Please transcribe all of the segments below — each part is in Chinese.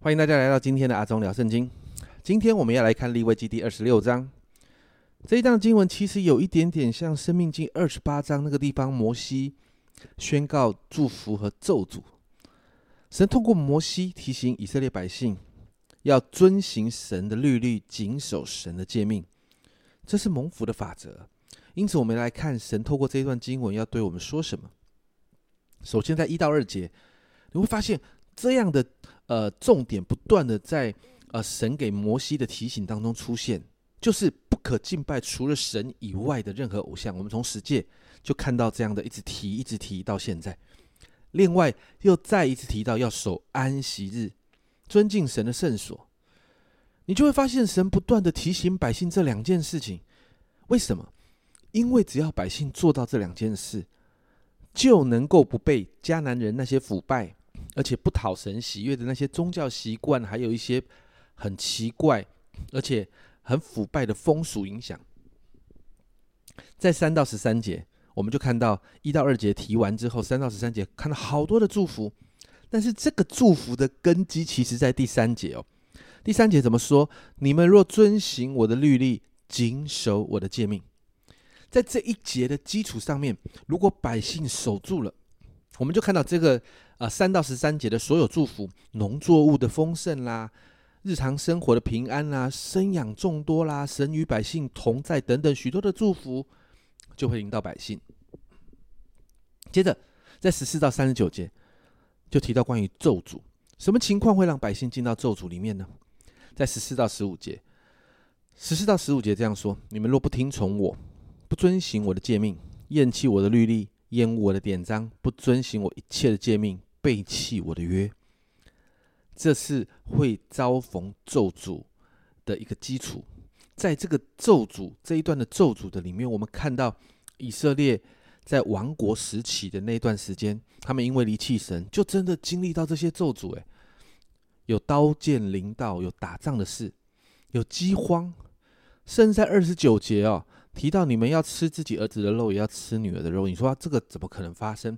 欢迎大家来到今天的阿忠聊圣经。今天我们要来看立位记第二十六章。这一章经文其实有一点点像生命记二十八章那个地方，摩西宣告祝福和咒诅。神通过摩西提醒以色列百姓要遵行神的律律，谨守神的诫命，这是蒙福的法则。因此，我们来看神透过这一段经文要对我们说什么。首先，在一到二节，你会发现这样的。呃，重点不断的在呃神给摩西的提醒当中出现，就是不可敬拜除了神以外的任何偶像。我们从十诫就看到这样的一直提，一直提到现在。另外又再一次提到要守安息日，尊敬神的圣所。你就会发现神不断的提醒百姓这两件事情。为什么？因为只要百姓做到这两件事，就能够不被迦南人那些腐败。而且不讨神喜悦的那些宗教习惯，还有一些很奇怪而且很腐败的风俗影响，在三到十三节，我们就看到一到二节提完之后，三到十三节看到好多的祝福，但是这个祝福的根基其实在第三节哦。第三节怎么说？你们若遵行我的律例，谨守我的诫命，在这一节的基础上面，如果百姓守住了，我们就看到这个。啊，三到十三节的所有祝福，农作物的丰盛啦，日常生活的平安啦，生养众多啦，神与百姓同在等等许多的祝福，就会引导百姓。接着，在十四到三十九节，就提到关于咒诅，什么情况会让百姓进到咒诅里面呢？在十四到十五节，十四到十五节这样说：你们若不听从我，不遵行我的诫命，厌弃我的律例，厌恶我的典章，不遵行我一切的诫命。背弃我的约，这是会遭逢咒诅的一个基础。在这个咒诅这一段的咒诅的里面，我们看到以色列在亡国时期的那一段时间，他们因为离弃神，就真的经历到这些咒诅。诶，有刀剑临到，有打仗的事，有饥荒，甚至在二十九节哦，提到你们要吃自己儿子的肉，也要吃女儿的肉。你说这个怎么可能发生？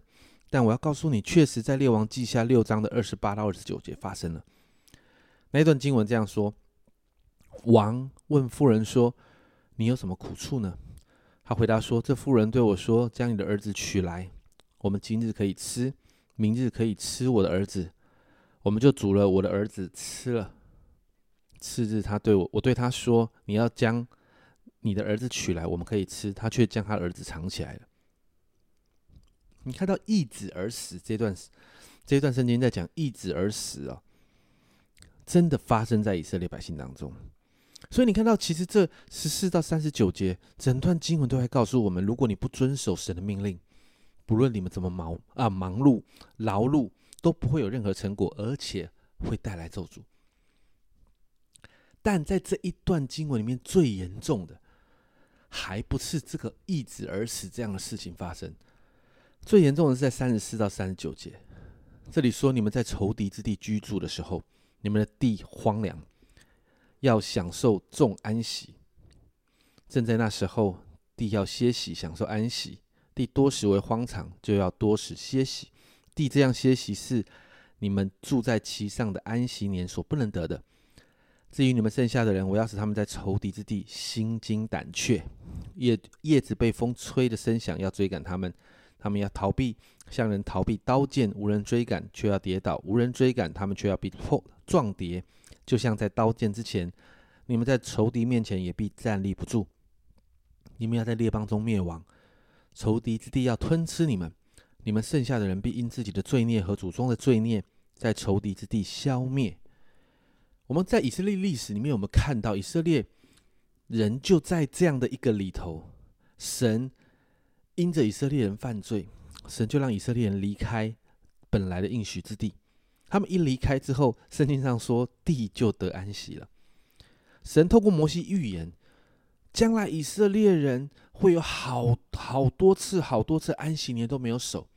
但我要告诉你，确实在列王记下六章的二十八到二十九节发生了。那一段经文这样说：王问妇人说：“你有什么苦处呢？”他回答说：“这妇人对我说，将你的儿子取来，我们今日可以吃，明日可以吃我的儿子。我们就煮了我的儿子吃了。次日，他对我，我对他说：你要将你的儿子取来，我们可以吃。他却将他儿子藏起来了。”你看到易子而死这段，这段圣经在讲易子而死啊，真的发生在以色列百姓当中。所以你看到，其实这十四到三十九节整段经文都在告诉我们：如果你不遵守神的命令，不论你们怎么忙啊忙碌劳碌，都不会有任何成果，而且会带来咒诅。但在这一段经文里面，最严重的，还不是这个易子而死这样的事情发生。最严重的是在三十四到三十九节，这里说你们在仇敌之地居住的时候，你们的地荒凉，要享受众安息。正在那时候，地要歇息，享受安息。地多时为荒场，就要多时歇息。地这样歇息是你们住在其上的安息年所不能得的。至于你们剩下的人，我要使他们在仇敌之地心惊胆怯，叶叶子被风吹的声响，要追赶他们。他们要逃避，向人逃避刀剑，无人追赶，却要跌倒；无人追赶，他们却要被破撞跌，就像在刀剑之前，你们在仇敌面前也必站立不住。你们要在列邦中灭亡，仇敌之地要吞吃你们，你们剩下的人必因自己的罪孽和祖宗的罪孽，在仇敌之地消灭。我们在以色列历史里面，我们看到以色列人就在这样的一个里头，神。因着以色列人犯罪，神就让以色列人离开本来的应许之地。他们一离开之后，圣经上说地就得安息了。神透过摩西预言，将来以色列人会有好好多次、好多次安息年都没有守，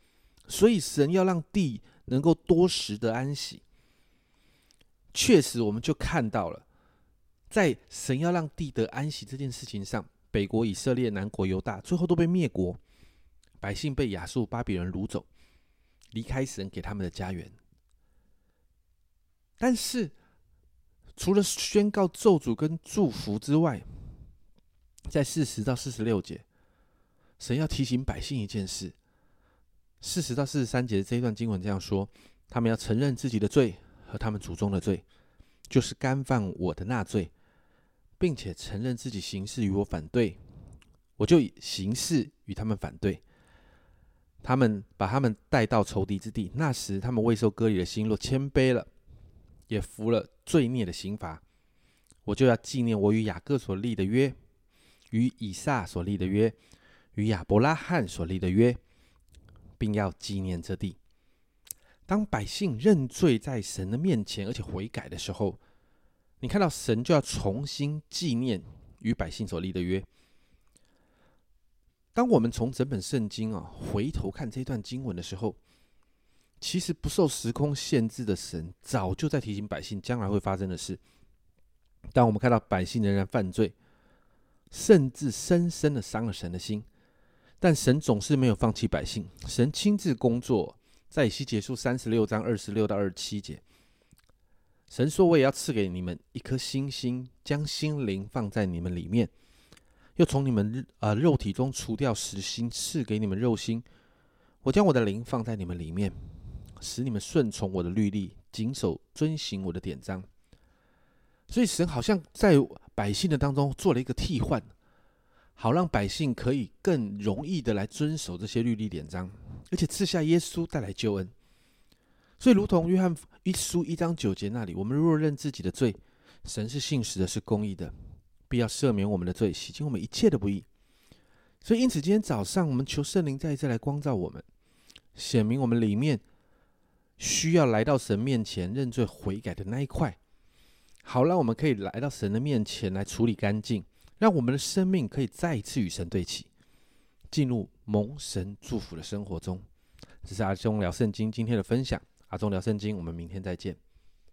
所以神要让地能够多时的安息。确实，我们就看到了，在神要让地得安息这件事情上，北国以色列、南国犹大最后都被灭国。百姓被亚述巴比伦掳走，离开神给他们的家园。但是除了宣告咒诅跟祝福之外，在四十到四十六节，神要提醒百姓一件事。四十到四十三节这一段经文这样说：他们要承认自己的罪和他们祖宗的罪，就是干犯我的那罪，并且承认自己行事与我反对，我就以行事与他们反对。他们把他们带到仇敌之地，那时他们未受割礼的心，若谦卑了，也服了罪孽的刑罚，我就要纪念我与雅各所立的约。与以撒所立的约，与亚伯拉罕所立的约，并要纪念这地。当百姓认罪在神的面前，而且悔改的时候，你看到神就要重新纪念与百姓所立的约。当我们从整本圣经啊回头看这段经文的时候，其实不受时空限制的神早就在提醒百姓将来会发生的事。当我们看到百姓仍然犯罪，甚至深深的伤了神的心，但神总是没有放弃百姓。神亲自工作，在以西结束三十六章二十六到二十七节，神说：“我也要赐给你们一颗星星，将心灵放在你们里面，又从你们呃肉体中除掉石心，赐给你们肉心。我将我的灵放在你们里面，使你们顺从我的律例，谨守遵行我的典章。”所以神好像在。百姓的当中做了一个替换，好让百姓可以更容易的来遵守这些律例典章，而且赐下耶稣带来救恩。所以，如同约翰一书一章九节那里，我们若认自己的罪，神是信实的，是公义的，必要赦免我们的罪，洗净我们一切的不义。所以，因此今天早上我们求圣灵再一次来光照我们，显明我们里面需要来到神面前认罪悔改的那一块。好，让我们可以来到神的面前来处理干净，让我们的生命可以再一次与神对齐，进入蒙神祝福的生活中。这是阿忠聊圣经今天的分享，阿忠聊圣经，我们明天再见。